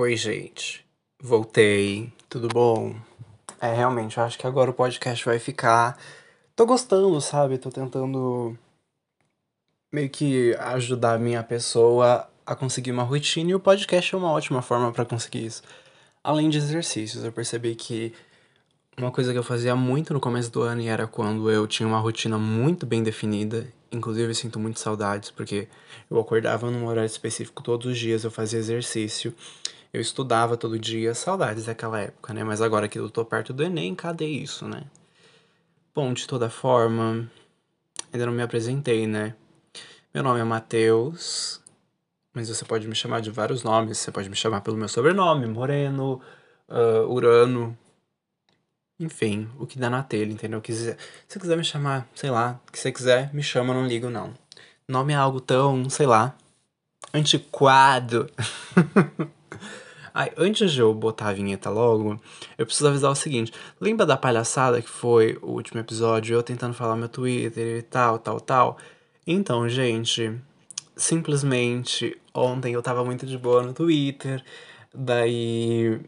Oi, gente. Voltei. Tudo bom? É, realmente, eu acho que agora o podcast vai ficar. Tô gostando, sabe? Tô tentando meio que ajudar a minha pessoa a conseguir uma rotina e o podcast é uma ótima forma para conseguir isso. Além de exercícios, eu percebi que uma coisa que eu fazia muito no começo do ano era quando eu tinha uma rotina muito bem definida. Inclusive, eu sinto muito saudades porque eu acordava num horário específico todos os dias, eu fazia exercício. Eu estudava todo dia, saudades daquela época, né? Mas agora que eu tô perto do Enem, cadê isso, né? Bom, de toda forma, ainda não me apresentei, né? Meu nome é Matheus, mas você pode me chamar de vários nomes. Você pode me chamar pelo meu sobrenome, Moreno, uh, Urano, enfim, o que dá na telha, entendeu? Se você quiser me chamar, sei lá, que você quiser, me chama, não ligo não. Nome é algo tão, sei lá, antiquado. Ai, antes de eu botar a vinheta logo, eu preciso avisar o seguinte: lembra da palhaçada que foi o último episódio, eu tentando falar meu Twitter e tal, tal, tal? Então, gente, simplesmente ontem eu tava muito de boa no Twitter, daí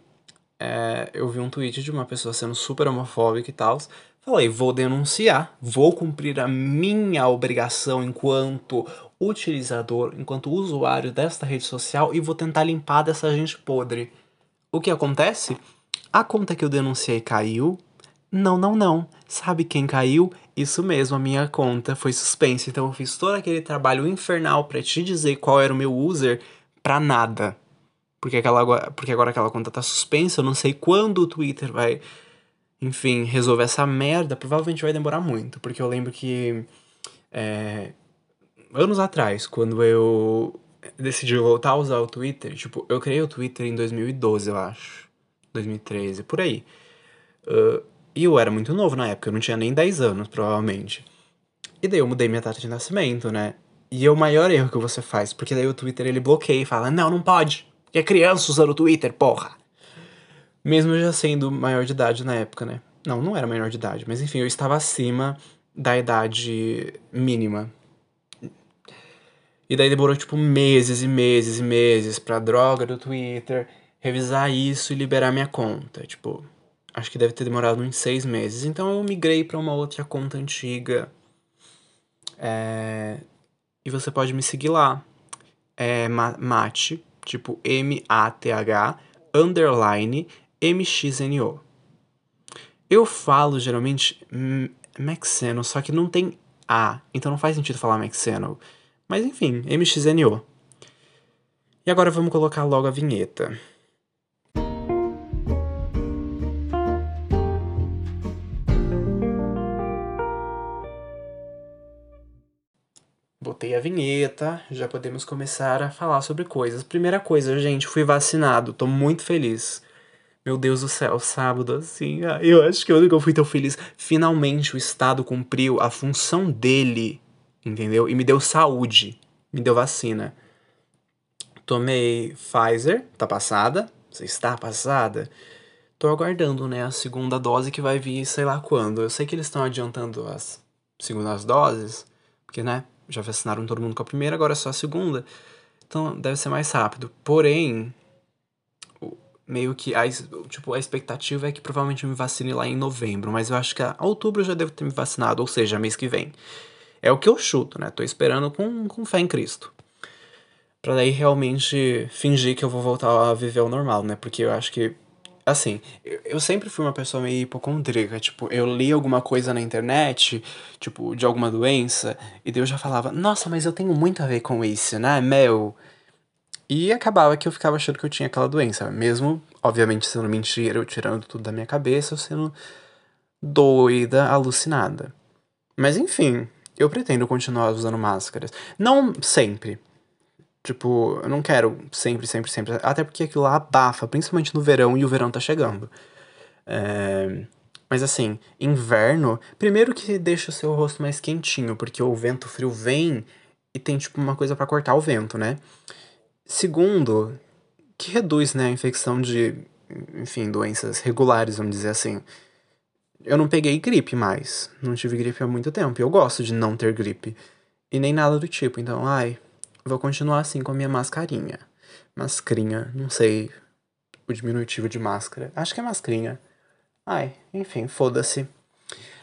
é, eu vi um tweet de uma pessoa sendo super homofóbica e tal. Falei, vou denunciar, vou cumprir a minha obrigação enquanto utilizador, enquanto usuário desta rede social e vou tentar limpar dessa gente podre. O que acontece? A conta que eu denunciei caiu. Não, não, não. Sabe quem caiu? Isso mesmo, a minha conta foi suspensa. Então eu fiz todo aquele trabalho infernal para te dizer qual era o meu user pra nada. Porque, aquela, porque agora aquela conta tá suspensa, eu não sei quando o Twitter vai, enfim, resolver essa merda. Provavelmente vai demorar muito, porque eu lembro que é, anos atrás, quando eu decidi voltar a usar o Twitter, tipo, eu criei o Twitter em 2012, eu acho. 2013, por aí. Uh, e eu era muito novo na época, eu não tinha nem 10 anos, provavelmente. E daí eu mudei minha data de nascimento, né? E é o maior erro que você faz, porque daí o Twitter ele bloqueia e fala: não, não pode, que é criança usando o Twitter, porra. Mesmo já sendo maior de idade na época, né? Não, não era maior de idade, mas enfim, eu estava acima da idade mínima e daí demorou, tipo, meses e meses e meses pra droga do Twitter revisar isso e liberar minha conta. Tipo, acho que deve ter demorado uns seis meses. Então eu migrei para uma outra conta antiga. É... E você pode me seguir lá. É Mate, tipo M-A-T-H, underline M-X-N-O. Eu falo geralmente Maxeno, só que não tem A, então não faz sentido falar Maxeno. Mas enfim, MXNO. E agora vamos colocar logo a vinheta. Botei a vinheta, já podemos começar a falar sobre coisas. Primeira coisa, gente, fui vacinado, tô muito feliz. Meu Deus do céu, sábado assim, eu acho que eu nunca fui tão feliz. Finalmente o Estado cumpriu a função dele entendeu? E me deu saúde, me deu vacina. Tomei Pfizer, tá passada, você está passada. Tô aguardando, né, a segunda dose que vai vir sei lá quando. Eu sei que eles estão adiantando as segundas doses, porque, né, já vacinaram todo mundo com a primeira, agora é só a segunda. Então deve ser mais rápido. Porém, meio que a, tipo, a expectativa é que provavelmente eu me vacine lá em novembro, mas eu acho que a outubro eu já devo ter me vacinado, ou seja, mês que vem. É o que eu chuto, né? Tô esperando com, com fé em Cristo. Pra daí realmente fingir que eu vou voltar a viver o normal, né? Porque eu acho que. Assim, eu sempre fui uma pessoa meio hipocondríaca. Tipo, eu li alguma coisa na internet, tipo, de alguma doença, e Deus já falava, nossa, mas eu tenho muito a ver com isso, né, meu? E acabava que eu ficava achando que eu tinha aquela doença. Mesmo, obviamente, sendo mentira, eu tirando tudo da minha cabeça, eu sendo doida, alucinada. Mas enfim, eu pretendo continuar usando máscaras. Não sempre. Tipo, eu não quero sempre, sempre, sempre. Até porque aquilo lá abafa, principalmente no verão, e o verão tá chegando. É... Mas assim, inverno, primeiro que deixa o seu rosto mais quentinho, porque o vento frio vem e tem tipo uma coisa para cortar o vento, né? Segundo, que reduz, né, a infecção de, enfim, doenças regulares, vamos dizer assim eu não peguei gripe mais. Não tive gripe há muito tempo. E eu gosto de não ter gripe. E nem nada do tipo. Então, ai, vou continuar assim com a minha mascarinha. Mascarinha, não sei o diminutivo de máscara. Acho que é mascarinha. Ai, enfim, foda-se.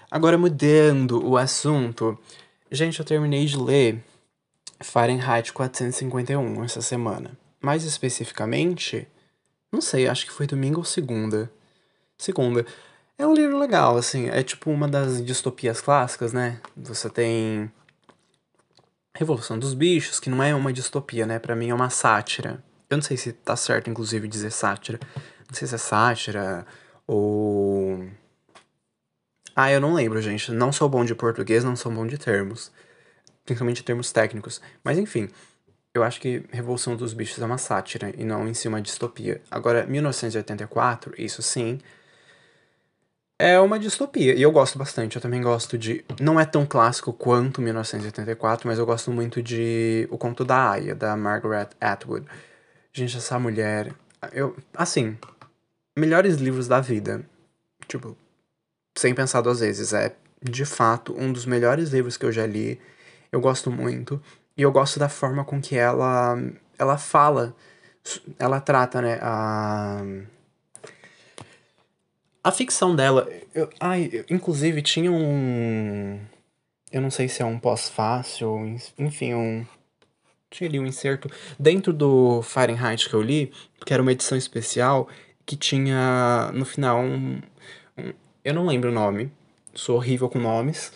Agora mudando o assunto. Gente, eu terminei de ler Fahrenheit 451 essa semana. Mais especificamente, não sei, acho que foi domingo ou segunda. Segunda. É um livro legal, assim, é tipo uma das distopias clássicas, né? Você tem Revolução dos Bichos, que não é uma distopia, né? Para mim é uma sátira. Eu não sei se tá certo, inclusive, dizer sátira. Não sei se é sátira ou. Ah, eu não lembro, gente. Não sou bom de português, não sou bom de termos. Principalmente termos técnicos. Mas enfim, eu acho que Revolução dos Bichos é uma sátira e não em si uma distopia. Agora, 1984, isso sim, é uma distopia. E eu gosto bastante. Eu também gosto de. Não é tão clássico quanto 1984, mas eu gosto muito de O Conto da Aya, da Margaret Atwood. Gente, essa mulher. Eu. Assim. Melhores livros da vida. Tipo. Sem pensar duas vezes. É, de fato, um dos melhores livros que eu já li. Eu gosto muito. E eu gosto da forma com que ela. Ela fala. Ela trata, né? A a ficção dela. Eu, ai, inclusive tinha um. Eu não sei se é um pós-fácil, enfim, um. Tinha ali um inserto dentro do Fahrenheit que eu li, que era uma edição especial, que tinha no final um. um eu não lembro o nome, sou horrível com nomes,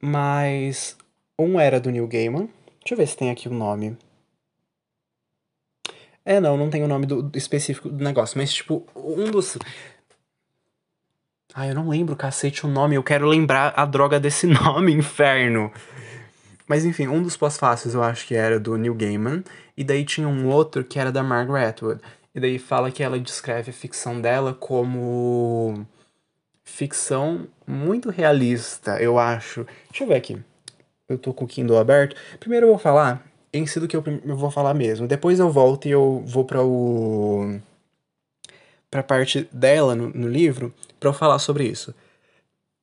mas um era do Neil Gaiman. Deixa eu ver se tem aqui o nome. É, não, não tem o nome do, do específico do negócio, mas tipo, um dos ah, eu não lembro, cacete, o nome. Eu quero lembrar a droga desse nome, inferno. Mas enfim, um dos pós-fáceis eu acho que era do Neil Gaiman. E daí tinha um outro que era da Margaret Atwood. E daí fala que ela descreve a ficção dela como ficção muito realista, eu acho. Deixa eu ver aqui. Eu tô com o Kindle aberto. Primeiro eu vou falar em si do que eu, eu vou falar mesmo. Depois eu volto e eu vou para o pra parte dela no, no livro para eu falar sobre isso.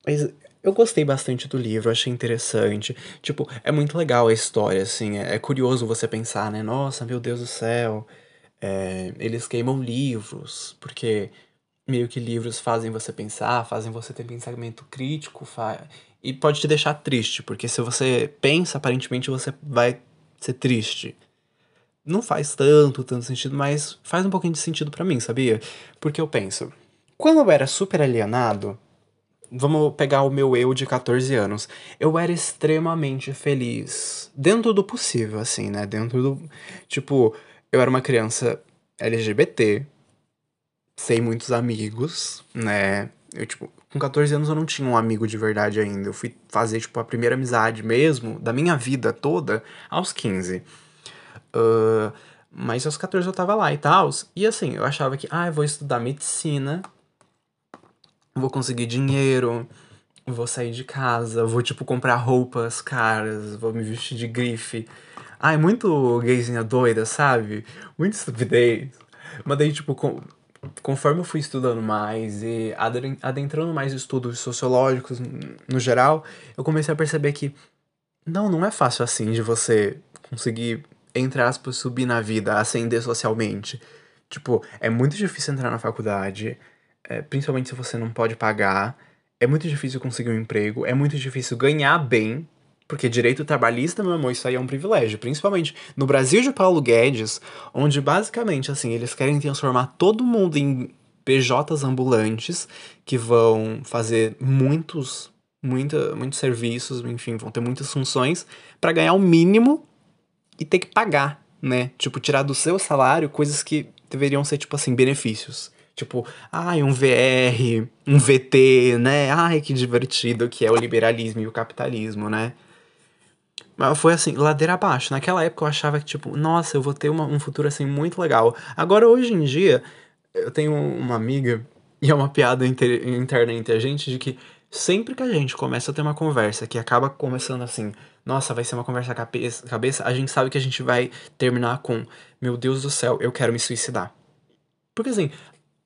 Mas eu gostei bastante do livro, achei interessante. Tipo, é muito legal a história, assim. É, é curioso você pensar, né? Nossa, meu Deus do céu. É, eles queimam livros, porque meio que livros fazem você pensar, fazem você ter pensamento crítico, fa... e pode te deixar triste, porque se você pensa, aparentemente você vai ser triste não faz tanto, tanto sentido, mas faz um pouquinho de sentido para mim, sabia? Porque eu penso, quando eu era super alienado, vamos pegar o meu eu de 14 anos, eu era extremamente feliz, dentro do possível, assim, né? Dentro do. Tipo, eu era uma criança LGBT, sem muitos amigos, né? Eu, tipo, com 14 anos eu não tinha um amigo de verdade ainda. Eu fui fazer, tipo, a primeira amizade mesmo da minha vida toda aos 15. Uh, mas aos 14 eu tava lá e tal. E assim, eu achava que, ah, eu vou estudar medicina, vou conseguir dinheiro, vou sair de casa, vou, tipo, comprar roupas caras, vou me vestir de grife. Ai, muito gayzinha doida, sabe? Muito estupidez. Mas daí, tipo, com, conforme eu fui estudando mais e adentrando mais estudos sociológicos no geral, eu comecei a perceber que não, não é fácil assim de você conseguir entre aspas, subir na vida, ascender socialmente. Tipo, é muito difícil entrar na faculdade, é, principalmente se você não pode pagar. É muito difícil conseguir um emprego, é muito difícil ganhar bem, porque direito trabalhista, meu amor, isso aí é um privilégio. Principalmente no Brasil de Paulo Guedes, onde basicamente, assim, eles querem transformar todo mundo em PJs ambulantes que vão fazer muitos, muita, muitos serviços, enfim, vão ter muitas funções para ganhar o mínimo e ter que pagar, né? Tipo, tirar do seu salário coisas que deveriam ser, tipo assim, benefícios. Tipo, ai, um VR, um VT, né? Ai, que divertido que é o liberalismo e o capitalismo, né? Mas foi assim, ladeira abaixo. Naquela época eu achava que, tipo, nossa, eu vou ter uma, um futuro assim muito legal. Agora, hoje em dia, eu tenho uma amiga, e é uma piada inter, interna entre a gente, de que sempre que a gente começa a ter uma conversa que acaba começando assim, nossa, vai ser uma conversa cabeça, a gente sabe que a gente vai terminar com, meu Deus do céu, eu quero me suicidar. Porque assim,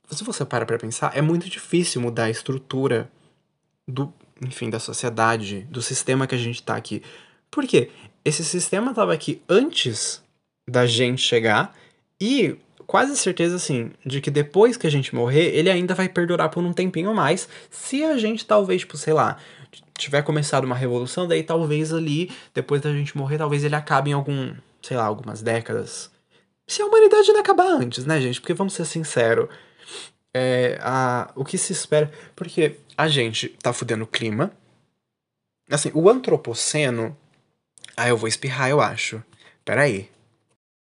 se você para pra pensar, é muito difícil mudar a estrutura do, enfim, da sociedade, do sistema que a gente tá aqui. Por quê? Esse sistema tava aqui antes da gente chegar e quase certeza, assim, de que depois que a gente morrer, ele ainda vai perdurar por um tempinho mais. Se a gente, talvez, tipo, sei lá, tiver começado uma revolução, daí talvez ali, depois da gente morrer, talvez ele acabe em algum, sei lá, algumas décadas. Se a humanidade não acabar antes, né, gente? Porque vamos ser sinceros. É, a, o que se espera. Porque a gente tá fudendo o clima. Assim, o antropoceno. Ah, eu vou espirrar, eu acho. Peraí.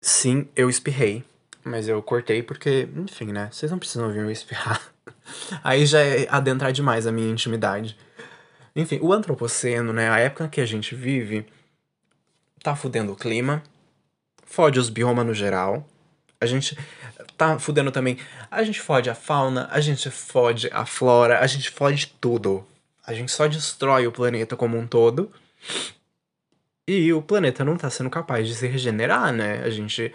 Sim, eu espirrei. Mas eu cortei porque, enfim, né? Vocês não precisam ouvir eu espirrar. Aí já é adentrar demais a minha intimidade. Enfim, o antropoceno, né? A época que a gente vive tá fudendo o clima, fode os biomas no geral. A gente tá fudendo também. A gente fode a fauna, a gente fode a flora, a gente fode tudo. A gente só destrói o planeta como um todo. E o planeta não tá sendo capaz de se regenerar, né? A gente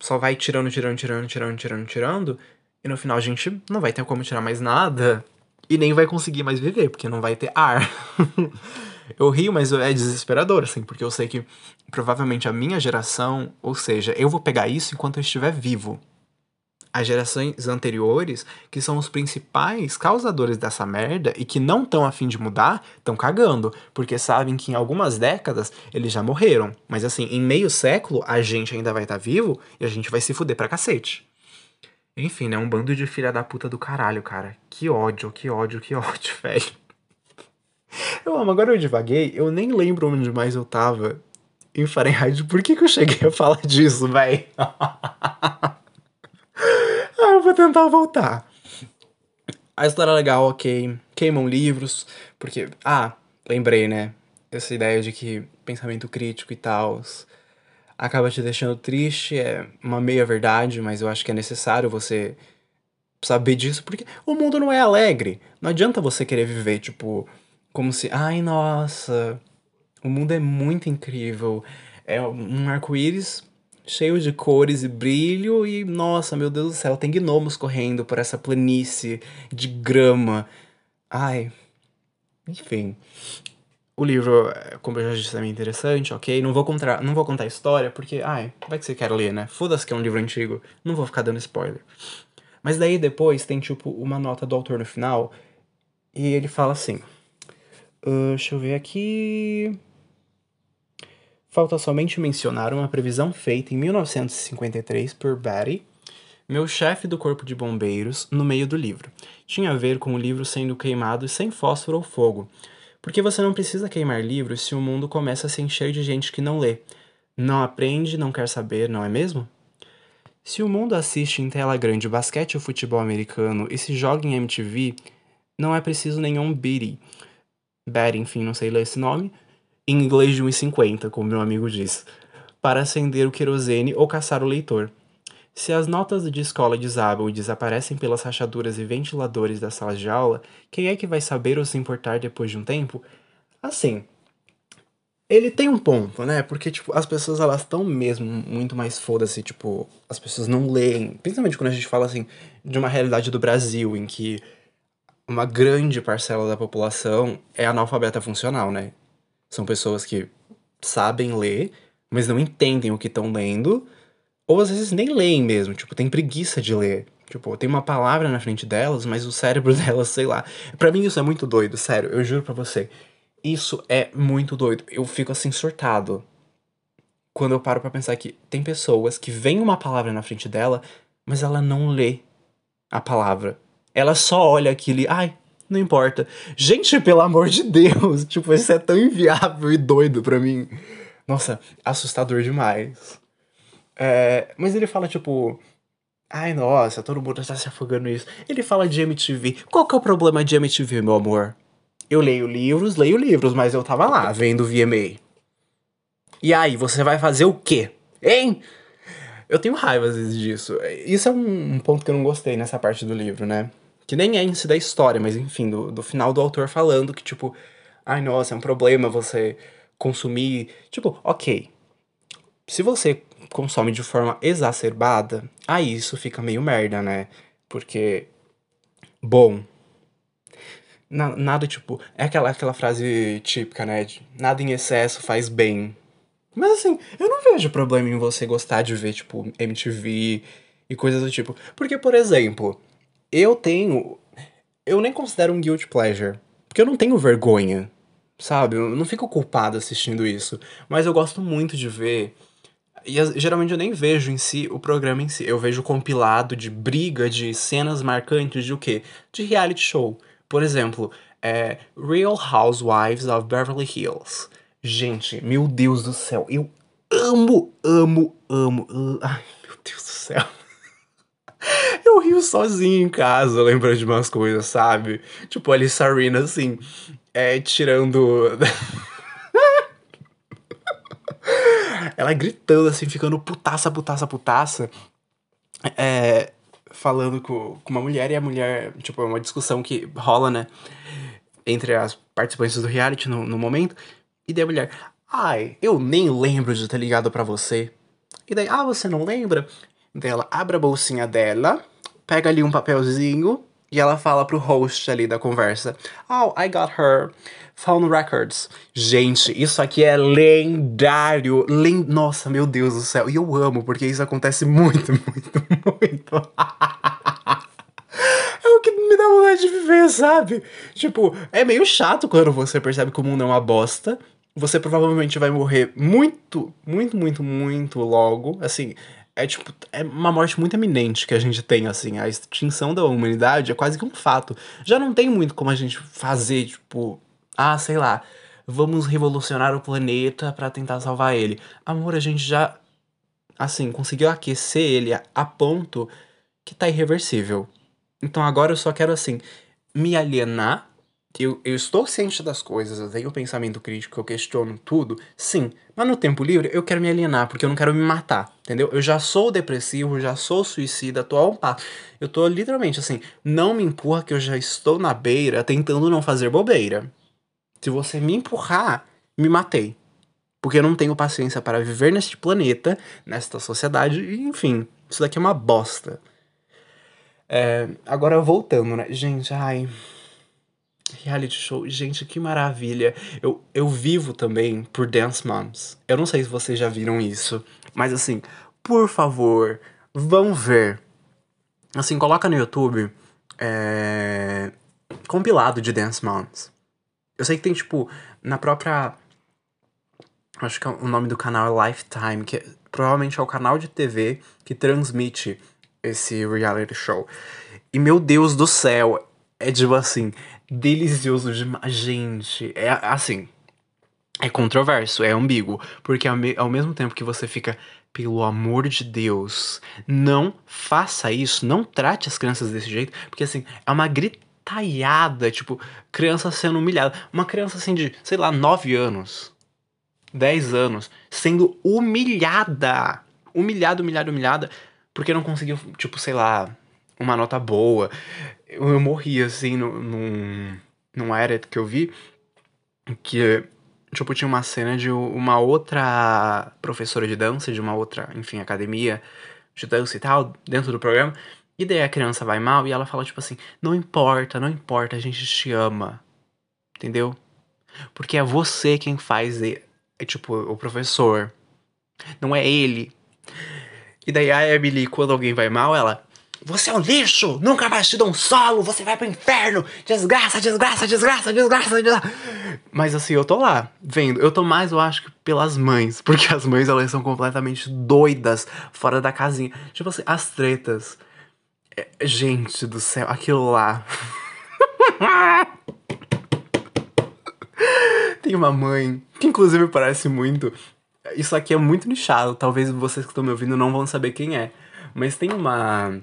só vai tirando, tirando, tirando, tirando, tirando, tirando. E no final a gente não vai ter como tirar mais nada. E nem vai conseguir mais viver, porque não vai ter ar. eu rio, mas é desesperador, assim, porque eu sei que provavelmente a minha geração, ou seja, eu vou pegar isso enquanto eu estiver vivo as gerações anteriores, que são os principais causadores dessa merda e que não estão afim de mudar, estão cagando, porque sabem que em algumas décadas eles já morreram. Mas assim, em meio século a gente ainda vai estar tá vivo e a gente vai se fuder pra cacete. Enfim, né? Um bando de filha da puta do caralho, cara. Que ódio, que ódio, que ódio, velho. Eu amo, agora eu devaguei, eu nem lembro onde mais eu tava em Fahrenheit. Por que, que eu cheguei a falar disso, velho? Ah, eu vou tentar voltar. A história é legal, ok. Queimam livros, porque. Ah, lembrei, né? Essa ideia de que pensamento crítico e tal acaba te deixando triste é uma meia verdade, mas eu acho que é necessário você saber disso, porque o mundo não é alegre. Não adianta você querer viver, tipo, como se. Ai, nossa, o mundo é muito incrível. É um arco-íris cheio de cores e brilho e nossa, meu Deus do céu, tem gnomos correndo por essa planície de grama. Ai. Enfim. O livro, como eu já disse, é bem interessante, ok? Não vou contar, não vou contar a história, porque, ai, vai que você quer ler, né? Foda-se que é um livro antigo. Não vou ficar dando spoiler. Mas daí depois tem, tipo, uma nota do autor no final. E ele fala assim. Uh, deixa eu ver aqui. Falta somente mencionar uma previsão feita em 1953 por Batty, meu chefe do corpo de bombeiros, no meio do livro. Tinha a ver com o livro sendo queimado sem fósforo ou fogo. Porque você não precisa queimar livros se o mundo começa a se encher de gente que não lê. Não aprende, não quer saber, não é mesmo? Se o mundo assiste em tela grande basquete ou futebol americano e se joga em MTV, não é preciso nenhum Biddy. Batty, enfim, não sei ler esse nome em inglês de 1,50, como meu amigo diz, para acender o querosene ou caçar o leitor. Se as notas de escola desabam e desaparecem pelas rachaduras e ventiladores das salas de aula, quem é que vai saber ou se importar depois de um tempo? Assim, ele tem um ponto, né? Porque, tipo, as pessoas, elas estão mesmo muito mais foda-se, tipo, as pessoas não leem. Principalmente quando a gente fala, assim, de uma realidade do Brasil, em que uma grande parcela da população é analfabeta funcional, né? São pessoas que sabem ler, mas não entendem o que estão lendo, ou às vezes nem leem mesmo, tipo, tem preguiça de ler. Tipo, tem uma palavra na frente delas, mas o cérebro delas, sei lá. Para mim isso é muito doido, sério, eu juro pra você. Isso é muito doido. Eu fico assim surtado quando eu paro para pensar que tem pessoas que veem uma palavra na frente dela, mas ela não lê a palavra. Ela só olha aquilo e, ai, não importa. Gente, pelo amor de Deus, tipo, isso é tão inviável e doido pra mim. Nossa, assustador demais. É, mas ele fala, tipo. Ai, nossa, todo mundo tá se afogando nisso. Ele fala de MTV. Qual que é o problema de MTV, meu amor? Eu leio livros, leio livros, mas eu tava lá vendo VMA. E aí, você vai fazer o quê? Hein? Eu tenho raiva às vezes disso. Isso é um ponto que eu não gostei nessa parte do livro, né? que nem é em si da história, mas enfim, do, do final do autor falando que, tipo, ai nossa, é um problema você consumir. Tipo, ok. Se você consome de forma exacerbada, aí isso fica meio merda, né? Porque, bom. Na, nada tipo. É aquela, aquela frase típica, né? De, nada em excesso faz bem. Mas assim, eu não vejo problema em você gostar de ver, tipo, MTV e coisas do tipo. Porque, por exemplo, eu tenho. Eu nem considero um guilt pleasure. Porque eu não tenho vergonha, sabe? Eu não fico culpado assistindo isso. Mas eu gosto muito de ver. E geralmente eu nem vejo em si o programa em si. Eu vejo compilado de briga, de cenas marcantes de o quê? De reality show. Por exemplo, é Real Housewives of Beverly Hills. Gente, meu Deus do céu, eu amo, amo, amo. Ai, meu Deus do céu. Eu rio sozinho em casa, lembrando de umas coisas, sabe? Tipo, ali Sarina, assim, é, tirando. Ela gritando, assim, ficando putaça, putaça, putaça. É, falando com, com uma mulher e a mulher, tipo, é uma discussão que rola, né? Entre as participantes do reality no, no momento. E daí a mulher, ai, eu nem lembro de ter ligado para você. E daí, ah, você não lembra? dela abre a bolsinha dela, pega ali um papelzinho e ela fala pro host ali da conversa: Oh, I got her phone records. Gente, isso aqui é lendário. Len... Nossa, meu Deus do céu. E eu amo, porque isso acontece muito, muito, muito. é o que me dá vontade de viver, sabe? Tipo, é meio chato quando você percebe que o mundo é uma bosta. Você provavelmente vai morrer muito, muito, muito, muito logo. Assim, é tipo, é uma morte muito eminente que a gente tem, assim. A extinção da humanidade é quase que um fato. Já não tem muito como a gente fazer, tipo, ah, sei lá, vamos revolucionar o planeta para tentar salvar ele. Amor, a gente já, assim, conseguiu aquecer ele a ponto que tá irreversível. Então agora eu só quero, assim, me alienar eu, eu estou ciente das coisas, eu tenho pensamento crítico, eu questiono tudo, sim. Mas no tempo livre eu quero me alienar, porque eu não quero me matar, entendeu? Eu já sou depressivo, já sou suicida, tô a um passo. Eu tô literalmente assim, não me empurra que eu já estou na beira tentando não fazer bobeira. Se você me empurrar, me matei. Porque eu não tenho paciência para viver neste planeta, nesta sociedade, e enfim, isso daqui é uma bosta. É, agora voltando, né? Gente, ai. Reality show, gente, que maravilha. Eu, eu vivo também por Dance Moms. Eu não sei se vocês já viram isso, mas assim, por favor, vão ver. Assim, coloca no YouTube é, compilado de Dance Moms. Eu sei que tem, tipo, na própria. Acho que é o nome do canal é Lifetime, que é, provavelmente é o canal de TV que transmite esse reality show. E meu Deus do céu, é tipo assim, delicioso demais. Gente, é assim. É controverso, é ambíguo. Porque ao, me ao mesmo tempo que você fica, pelo amor de Deus, não faça isso, não trate as crianças desse jeito. Porque assim, é uma gritalhada, tipo, criança sendo humilhada. Uma criança assim de, sei lá, 9 anos, 10 anos, sendo humilhada. Humilhada, humilhada, humilhada. Porque não conseguiu, tipo, sei lá, uma nota boa. Eu, eu morri, assim, no, num, num edit que eu vi, que, tipo, tinha uma cena de uma outra professora de dança, de uma outra, enfim, academia de dança e tal, dentro do programa, e daí a criança vai mal e ela fala, tipo assim, não importa, não importa, a gente te ama. Entendeu? Porque é você quem faz, é, tipo, o professor. Não é ele. E daí a Emily, quando alguém vai mal, ela. Você é um lixo! Nunca mais te dou um solo! Você vai pro inferno! Desgraça, desgraça, desgraça, desgraça, desgraça! Mas assim, eu tô lá, vendo. Eu tô mais, eu acho, que pelas mães. Porque as mães, elas são completamente doidas fora da casinha. Tipo assim, as tretas. É, gente do céu, aquilo lá. Tem uma mãe que, inclusive, parece muito. Isso aqui é muito nichado. Talvez vocês que estão me ouvindo não vão saber quem é. Mas tem uma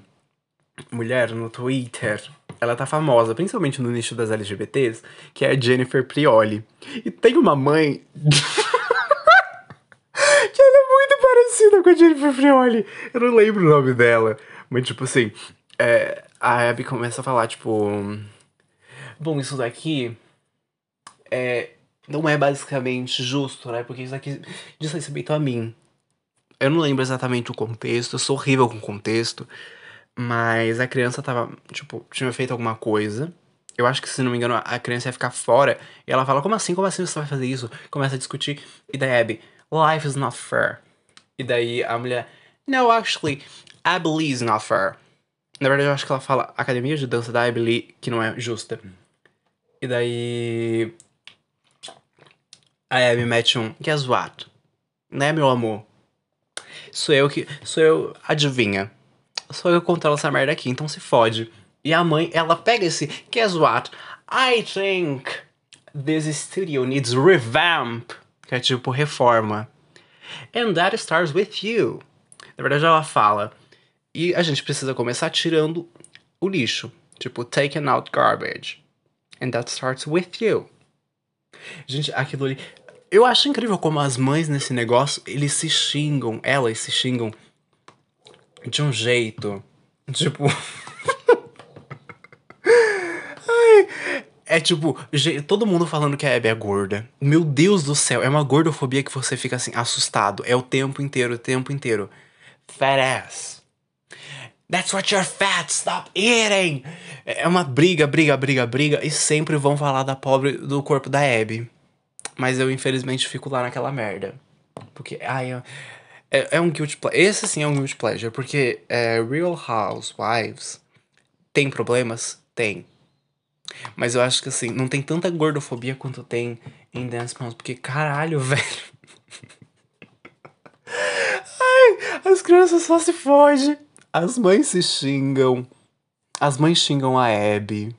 mulher no Twitter, ela tá famosa, principalmente no nicho das LGBTs, que é a Jennifer Prioli. E tem uma mãe. que ela é muito parecida com a Jennifer Prioli. Eu não lembro o nome dela. Mas, tipo assim, é, a Abby começa a falar, tipo. Bom, isso daqui. É, não é basicamente justo, né? Porque isso aqui diz respeito a mim. Eu não lembro exatamente o contexto, eu sou horrível com contexto. Mas a criança tava, tipo, tinha feito alguma coisa. Eu acho que, se não me engano, a criança ia ficar fora. E ela fala, como assim? Como assim você vai fazer isso? Começa a discutir. E daí Abby, life is not fair. E daí a mulher, no, actually, Abby Snuffer. Na verdade, eu acho que ela fala Academia de Dança da Abby Lee, que não é justa. E daí. A Abby mete um. Guess what? Né, meu amor? Sou eu que. Sou eu. Adivinha. Sou eu controlo essa merda aqui, então se fode. E a mãe, ela pega esse. Guess what? I think this studio needs revamp. Que é tipo reforma. And that starts with you. Na verdade, ela fala. E a gente precisa começar tirando o lixo. Tipo, taking out garbage. And that starts with you. Gente, aquilo ali. Eu acho incrível como as mães nesse negócio, eles se xingam, elas se xingam de um jeito. Tipo. Ai, é tipo, todo mundo falando que a Abby é gorda. Meu Deus do céu, é uma gordofobia que você fica assim, assustado. É o tempo inteiro, o tempo inteiro. Fat ass. That's what you're fat, stop eating! É uma briga, briga, briga, briga. E sempre vão falar da pobre do corpo da Abby. Mas eu, infelizmente, fico lá naquela merda. Porque, ai, é, é um guilty pleasure. Esse sim é um guilty pleasure. Porque é, Real Housewives tem problemas? Tem. Mas eu acho que assim, não tem tanta gordofobia quanto tem em Dance Moms. Porque, caralho, velho. Ai, as crianças só se fogem. As mães se xingam. As mães xingam a Abby.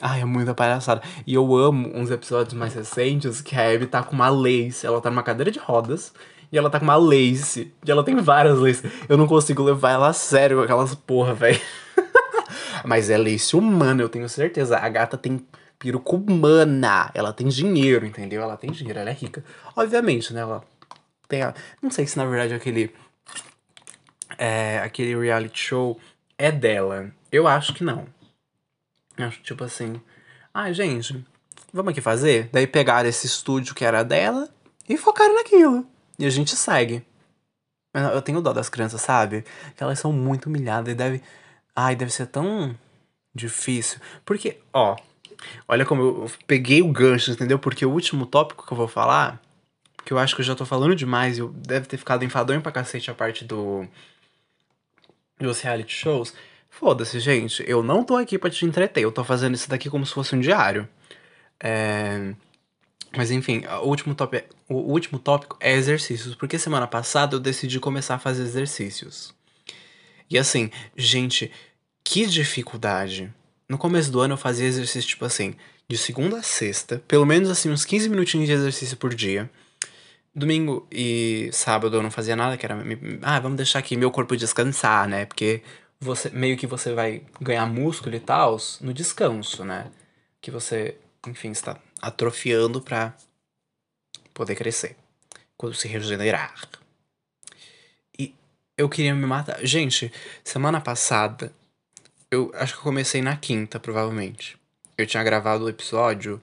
Ai, é muita palhaçada. E eu amo uns episódios mais recentes que a Abby tá com uma lace. Ela tá numa cadeira de rodas e ela tá com uma lace. E ela tem várias laces. Eu não consigo levar ela a sério com aquelas porra, velho. Mas é lace humana, eu tenho certeza. A gata tem peruca humana. Ela tem dinheiro, entendeu? Ela tem dinheiro, ela é rica. Obviamente, né? Ela tem a... Não sei se na verdade aquele. É, aquele reality show é dela. Eu acho que não. Acho tipo assim. Ai, ah, gente, vamos aqui fazer? Daí pegaram esse estúdio que era dela e focaram naquilo. E a gente segue. Eu tenho dó das crianças, sabe? Que elas são muito humilhadas e deve. Ai, deve ser tão difícil. Porque, ó, olha como eu peguei o gancho, entendeu? Porque o último tópico que eu vou falar, que eu acho que eu já tô falando demais, eu deve ter ficado enfadonho pra cacete a parte do. dos reality shows. Foda-se, gente. Eu não tô aqui para te entreter. Eu tô fazendo isso daqui como se fosse um diário. É... Mas enfim, o último, tópico, o último tópico é exercícios. Porque semana passada eu decidi começar a fazer exercícios. E assim, gente, que dificuldade. No começo do ano eu fazia exercício tipo assim, de segunda a sexta, pelo menos assim uns 15 minutinhos de exercício por dia. Domingo e sábado eu não fazia nada, que era. Ah, vamos deixar aqui meu corpo descansar, né? Porque você meio que você vai ganhar músculo e tal no descanso, né? Que você, enfim, está atrofiando para poder crescer, quando se regenerar. E eu queria me matar. Gente, semana passada, eu acho que eu comecei na quinta, provavelmente. Eu tinha gravado o episódio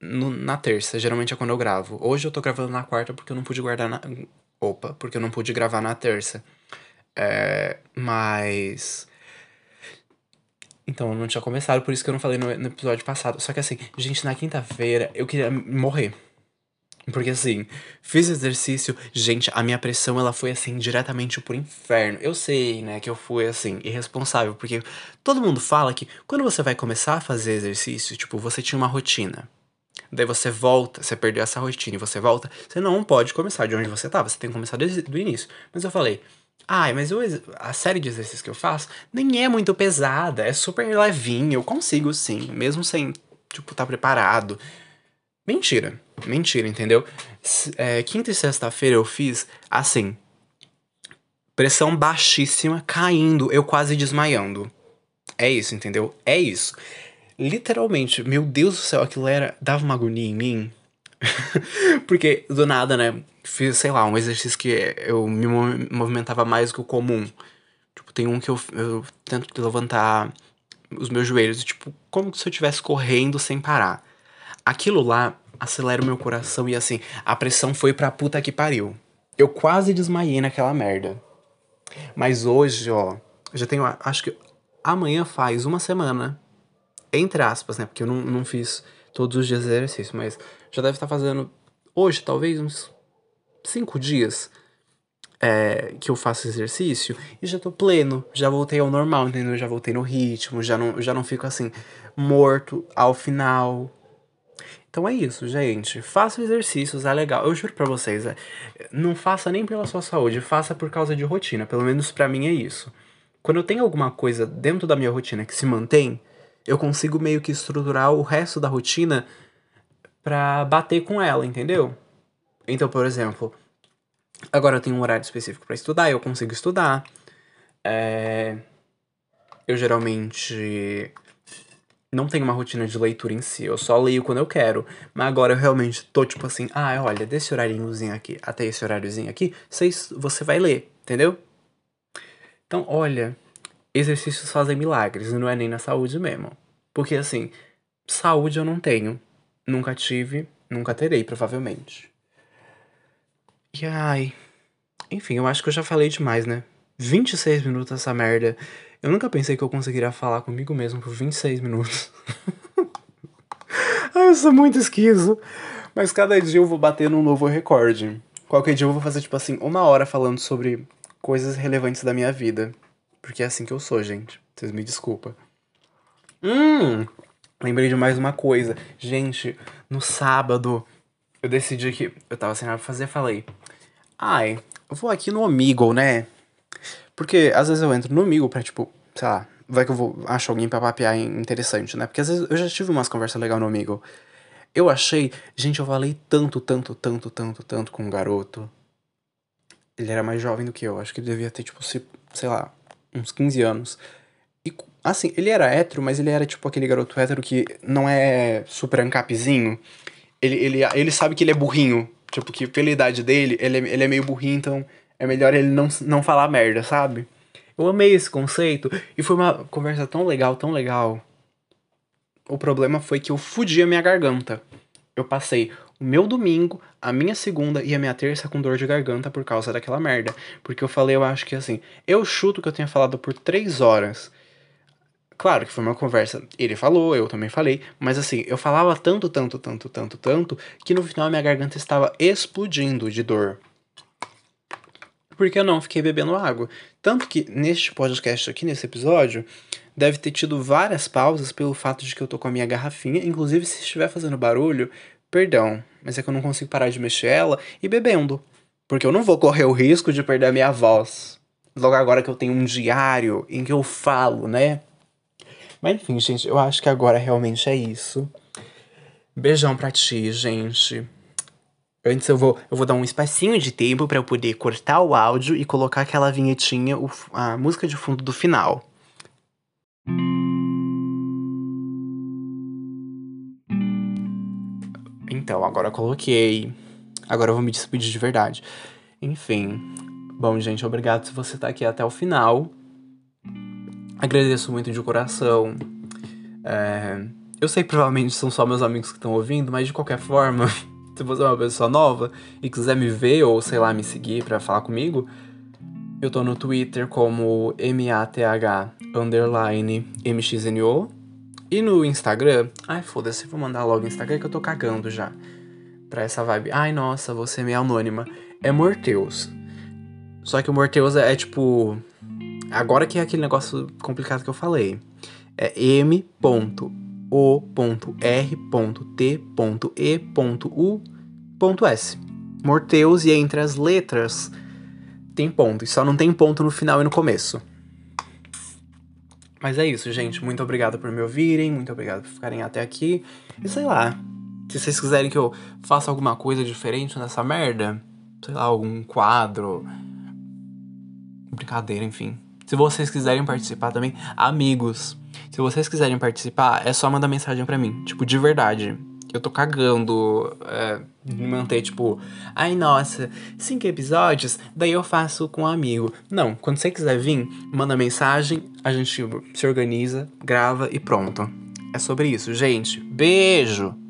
no, na terça, geralmente é quando eu gravo. Hoje eu tô gravando na quarta porque eu não pude guardar na. Opa, porque eu não pude gravar na terça. É, mas. Então, eu não tinha começado, por isso que eu não falei no, no episódio passado. Só que assim, gente, na quinta-feira eu queria morrer. Porque assim, fiz exercício, gente, a minha pressão ela foi assim diretamente pro inferno. Eu sei, né, que eu fui assim irresponsável, porque todo mundo fala que quando você vai começar a fazer exercício, tipo, você tinha uma rotina. Daí você volta, você perdeu essa rotina e você volta, você não pode começar de onde você tava, você tem que começar desde o início. Mas eu falei, Ai, mas eu, a série de exercícios que eu faço nem é muito pesada, é super levinho, eu consigo sim, mesmo sem, tipo, estar tá preparado. Mentira, mentira, entendeu? É, quinta e sexta-feira eu fiz assim, pressão baixíssima, caindo, eu quase desmaiando. É isso, entendeu? É isso. Literalmente, meu Deus do céu, aquilo era. dava uma agonia em mim. Porque do nada, né? Fiz, sei lá, um exercício que eu me movimentava mais do que o comum. Tipo, tem um que eu, eu tento levantar os meus joelhos, tipo, como se eu estivesse correndo sem parar. Aquilo lá acelera o meu coração e assim, a pressão foi pra puta que pariu. Eu quase desmaiei naquela merda. Mas hoje, ó, já tenho, acho que amanhã faz uma semana, entre aspas, né? Porque eu não, não fiz todos os dias exercício, mas já deve estar fazendo hoje, talvez, uns cinco dias é, que eu faço exercício e já tô pleno, já voltei ao normal, entendeu? Já voltei no ritmo, já não, já não fico assim, morto ao final. Então é isso, gente. Faça exercícios, é legal. Eu juro pra vocês, é, não faça nem pela sua saúde, faça por causa de rotina. Pelo menos para mim é isso. Quando eu tenho alguma coisa dentro da minha rotina que se mantém, eu consigo meio que estruturar o resto da rotina pra bater com ela, entendeu? Então, por exemplo, Agora eu tenho um horário específico para estudar, eu consigo estudar. É... Eu geralmente não tenho uma rotina de leitura em si, eu só leio quando eu quero. Mas agora eu realmente tô tipo assim, ah, olha, desse horáriozinho aqui até esse horáriozinho aqui, você vai ler, entendeu? Então, olha, exercícios fazem milagres, não é nem na saúde mesmo. Porque assim, saúde eu não tenho, nunca tive, nunca terei, provavelmente. E ai. Enfim, eu acho que eu já falei demais, né? 26 minutos essa merda. Eu nunca pensei que eu conseguiria falar comigo mesmo por 26 minutos. ai, eu sou muito esquizo. Mas cada dia eu vou bater num novo recorde. Qualquer dia eu vou fazer, tipo assim, uma hora falando sobre coisas relevantes da minha vida. Porque é assim que eu sou, gente. Vocês me desculpam. Hum! Lembrei de mais uma coisa. Gente, no sábado eu decidi que eu tava sem nada pra fazer, falei, ai, eu vou aqui no Omegle, né? Porque às vezes eu entro no Omegle pra, tipo, sei lá, vai que eu vou achar alguém pra papear interessante, né? Porque às vezes eu já tive umas conversas legais no Omegle. Eu achei, gente, eu falei tanto, tanto, tanto, tanto, tanto com um garoto. Ele era mais jovem do que eu, acho que ele devia ter, tipo, sei lá, uns 15 anos. Assim, ele era hétero, mas ele era, tipo, aquele garoto hétero que não é super ancapzinho ele, ele, ele sabe que ele é burrinho. Tipo, que pela idade dele, ele, é, ele é meio burrinho, então é melhor ele não, não falar merda, sabe? Eu amei esse conceito e foi uma conversa tão legal, tão legal. O problema foi que eu fudi a minha garganta. Eu passei o meu domingo, a minha segunda e a minha terça com dor de garganta por causa daquela merda. Porque eu falei, eu acho que assim, eu chuto que eu tenha falado por três horas. Claro que foi uma conversa, ele falou, eu também falei, mas assim, eu falava tanto, tanto, tanto, tanto, tanto, que no final minha garganta estava explodindo de dor. Porque eu não fiquei bebendo água. Tanto que neste podcast aqui, nesse episódio, deve ter tido várias pausas pelo fato de que eu tô com a minha garrafinha. Inclusive, se estiver fazendo barulho, perdão, mas é que eu não consigo parar de mexer ela e bebendo. Porque eu não vou correr o risco de perder a minha voz. Logo agora que eu tenho um diário em que eu falo, né? Mas enfim, gente, eu acho que agora realmente é isso. Beijão pra ti, gente. Antes eu vou, eu vou dar um espacinho de tempo para eu poder cortar o áudio e colocar aquela vinhetinha, a música de fundo do final. Então, agora eu coloquei. Agora eu vou me despedir de verdade. Enfim. Bom, gente, obrigado se você tá aqui até o final. Agradeço muito de coração. É, eu sei que provavelmente são só meus amigos que estão ouvindo, mas de qualquer forma, se você é uma pessoa nova e quiser me ver ou sei lá, me seguir para falar comigo, eu tô no Twitter como MATH underline MXNO. E no Instagram, ai foda-se, vou mandar logo no Instagram que eu tô cagando já. Pra essa vibe. Ai nossa, você é meio anônima. É Morteus. Só que o Morteus é, é tipo Agora que é aquele negócio complicado que eu falei. É m.o.r.t.e.u.s. Morteus e entre as letras tem ponto. E só não tem ponto no final e no começo. Mas é isso, gente. Muito obrigado por me ouvirem. Muito obrigado por ficarem até aqui. E sei lá. Se vocês quiserem que eu faça alguma coisa diferente nessa merda, sei lá, algum quadro. Brincadeira, enfim. Se vocês quiserem participar também, amigos, se vocês quiserem participar, é só mandar mensagem para mim, tipo, de verdade. Eu tô cagando é, me manter, tipo, ai nossa, cinco episódios, daí eu faço com um amigo. Não, quando você quiser vir, manda mensagem, a gente se organiza, grava e pronto. É sobre isso, gente. Beijo!